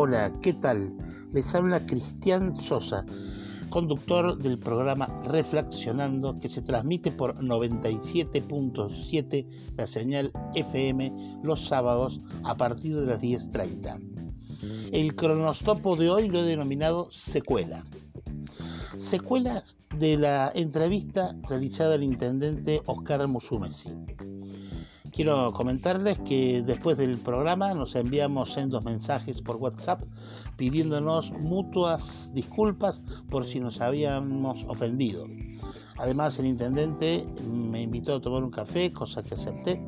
Hola, ¿qué tal? Les habla Cristian Sosa, conductor del programa Reflexionando que se transmite por 97.7 la señal FM los sábados a partir de las 10.30. El cronostopo de hoy lo he denominado secuela. Secuelas de la entrevista realizada al intendente Oscar Musumesi. Quiero comentarles que después del programa nos enviamos dos mensajes por WhatsApp pidiéndonos mutuas disculpas por si nos habíamos ofendido. Además, el intendente me invitó a tomar un café, cosa que acepté,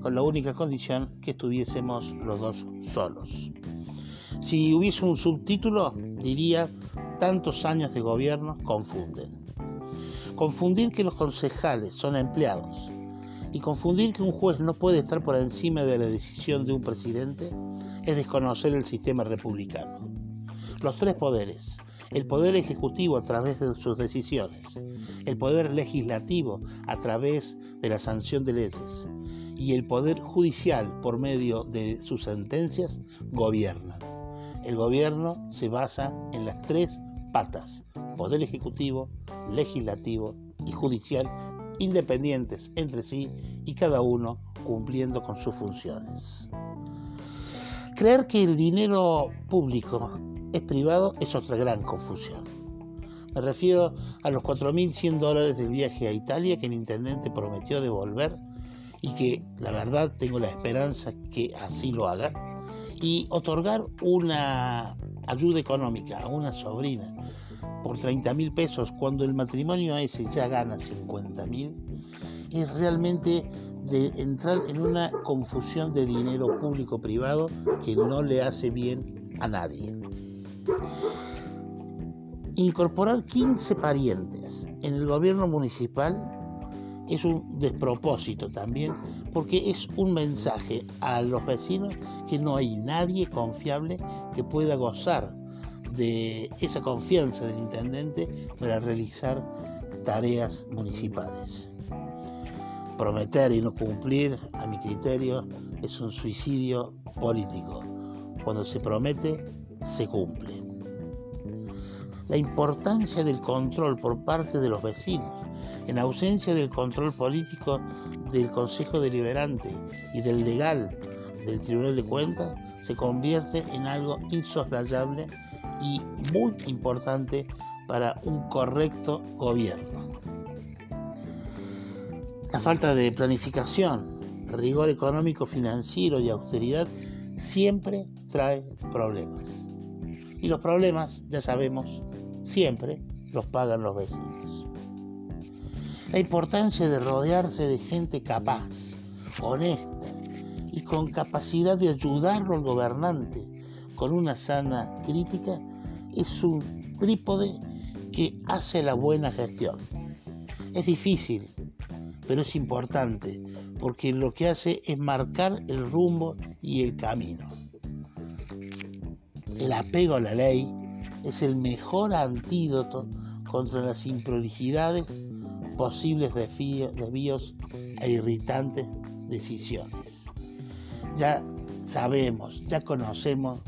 con la única condición que estuviésemos los dos solos. Si hubiese un subtítulo, diría, tantos años de gobierno confunden. Confundir que los concejales son empleados y confundir que un juez no puede estar por encima de la decisión de un presidente es desconocer el sistema republicano. Los tres poderes, el poder ejecutivo a través de sus decisiones, el poder legislativo a través de la sanción de leyes y el poder judicial por medio de sus sentencias, gobiernan. El gobierno se basa en las tres patas, poder ejecutivo, legislativo y judicial independientes entre sí y cada uno cumpliendo con sus funciones. Creer que el dinero público es privado es otra gran confusión. Me refiero a los 4.100 dólares del viaje a Italia que el intendente prometió devolver y que la verdad tengo la esperanza que así lo haga y otorgar una ayuda económica a una sobrina por 30 mil pesos cuando el matrimonio ese ya gana 50 mil, es realmente de entrar en una confusión de dinero público-privado que no le hace bien a nadie. Incorporar 15 parientes en el gobierno municipal es un despropósito también porque es un mensaje a los vecinos que no hay nadie confiable que pueda gozar de esa confianza del intendente para realizar tareas municipales. Prometer y no cumplir, a mi criterio, es un suicidio político. Cuando se promete, se cumple. La importancia del control por parte de los vecinos, en ausencia del control político del Consejo Deliberante y del legal del Tribunal de Cuentas, se convierte en algo insoslayable y muy importante para un correcto gobierno. La falta de planificación, rigor económico, financiero y austeridad siempre trae problemas. Y los problemas, ya sabemos, siempre los pagan los vecinos. La importancia de rodearse de gente capaz, honesta y con capacidad de ayudarlo al gobernante con una sana crítica es un trípode que hace la buena gestión. Es difícil, pero es importante, porque lo que hace es marcar el rumbo y el camino. El apego a la ley es el mejor antídoto contra las improlijidades, posibles desvíos e irritantes decisiones. Ya sabemos, ya conocemos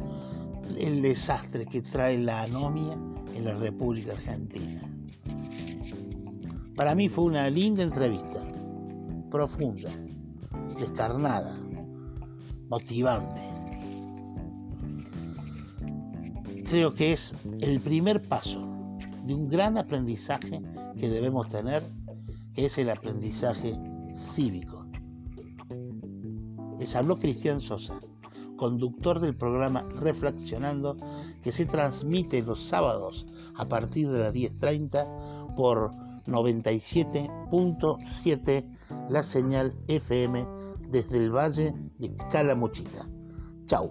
el desastre que trae la anomia en la República Argentina. Para mí fue una linda entrevista, profunda, descarnada, motivante. Creo que es el primer paso de un gran aprendizaje que debemos tener, es el aprendizaje cívico. Les habló Cristian Sosa conductor del programa Reflexionando, que se transmite los sábados a partir de las 10.30 por 97.7 la señal FM desde el Valle de Calamuchita. Chau.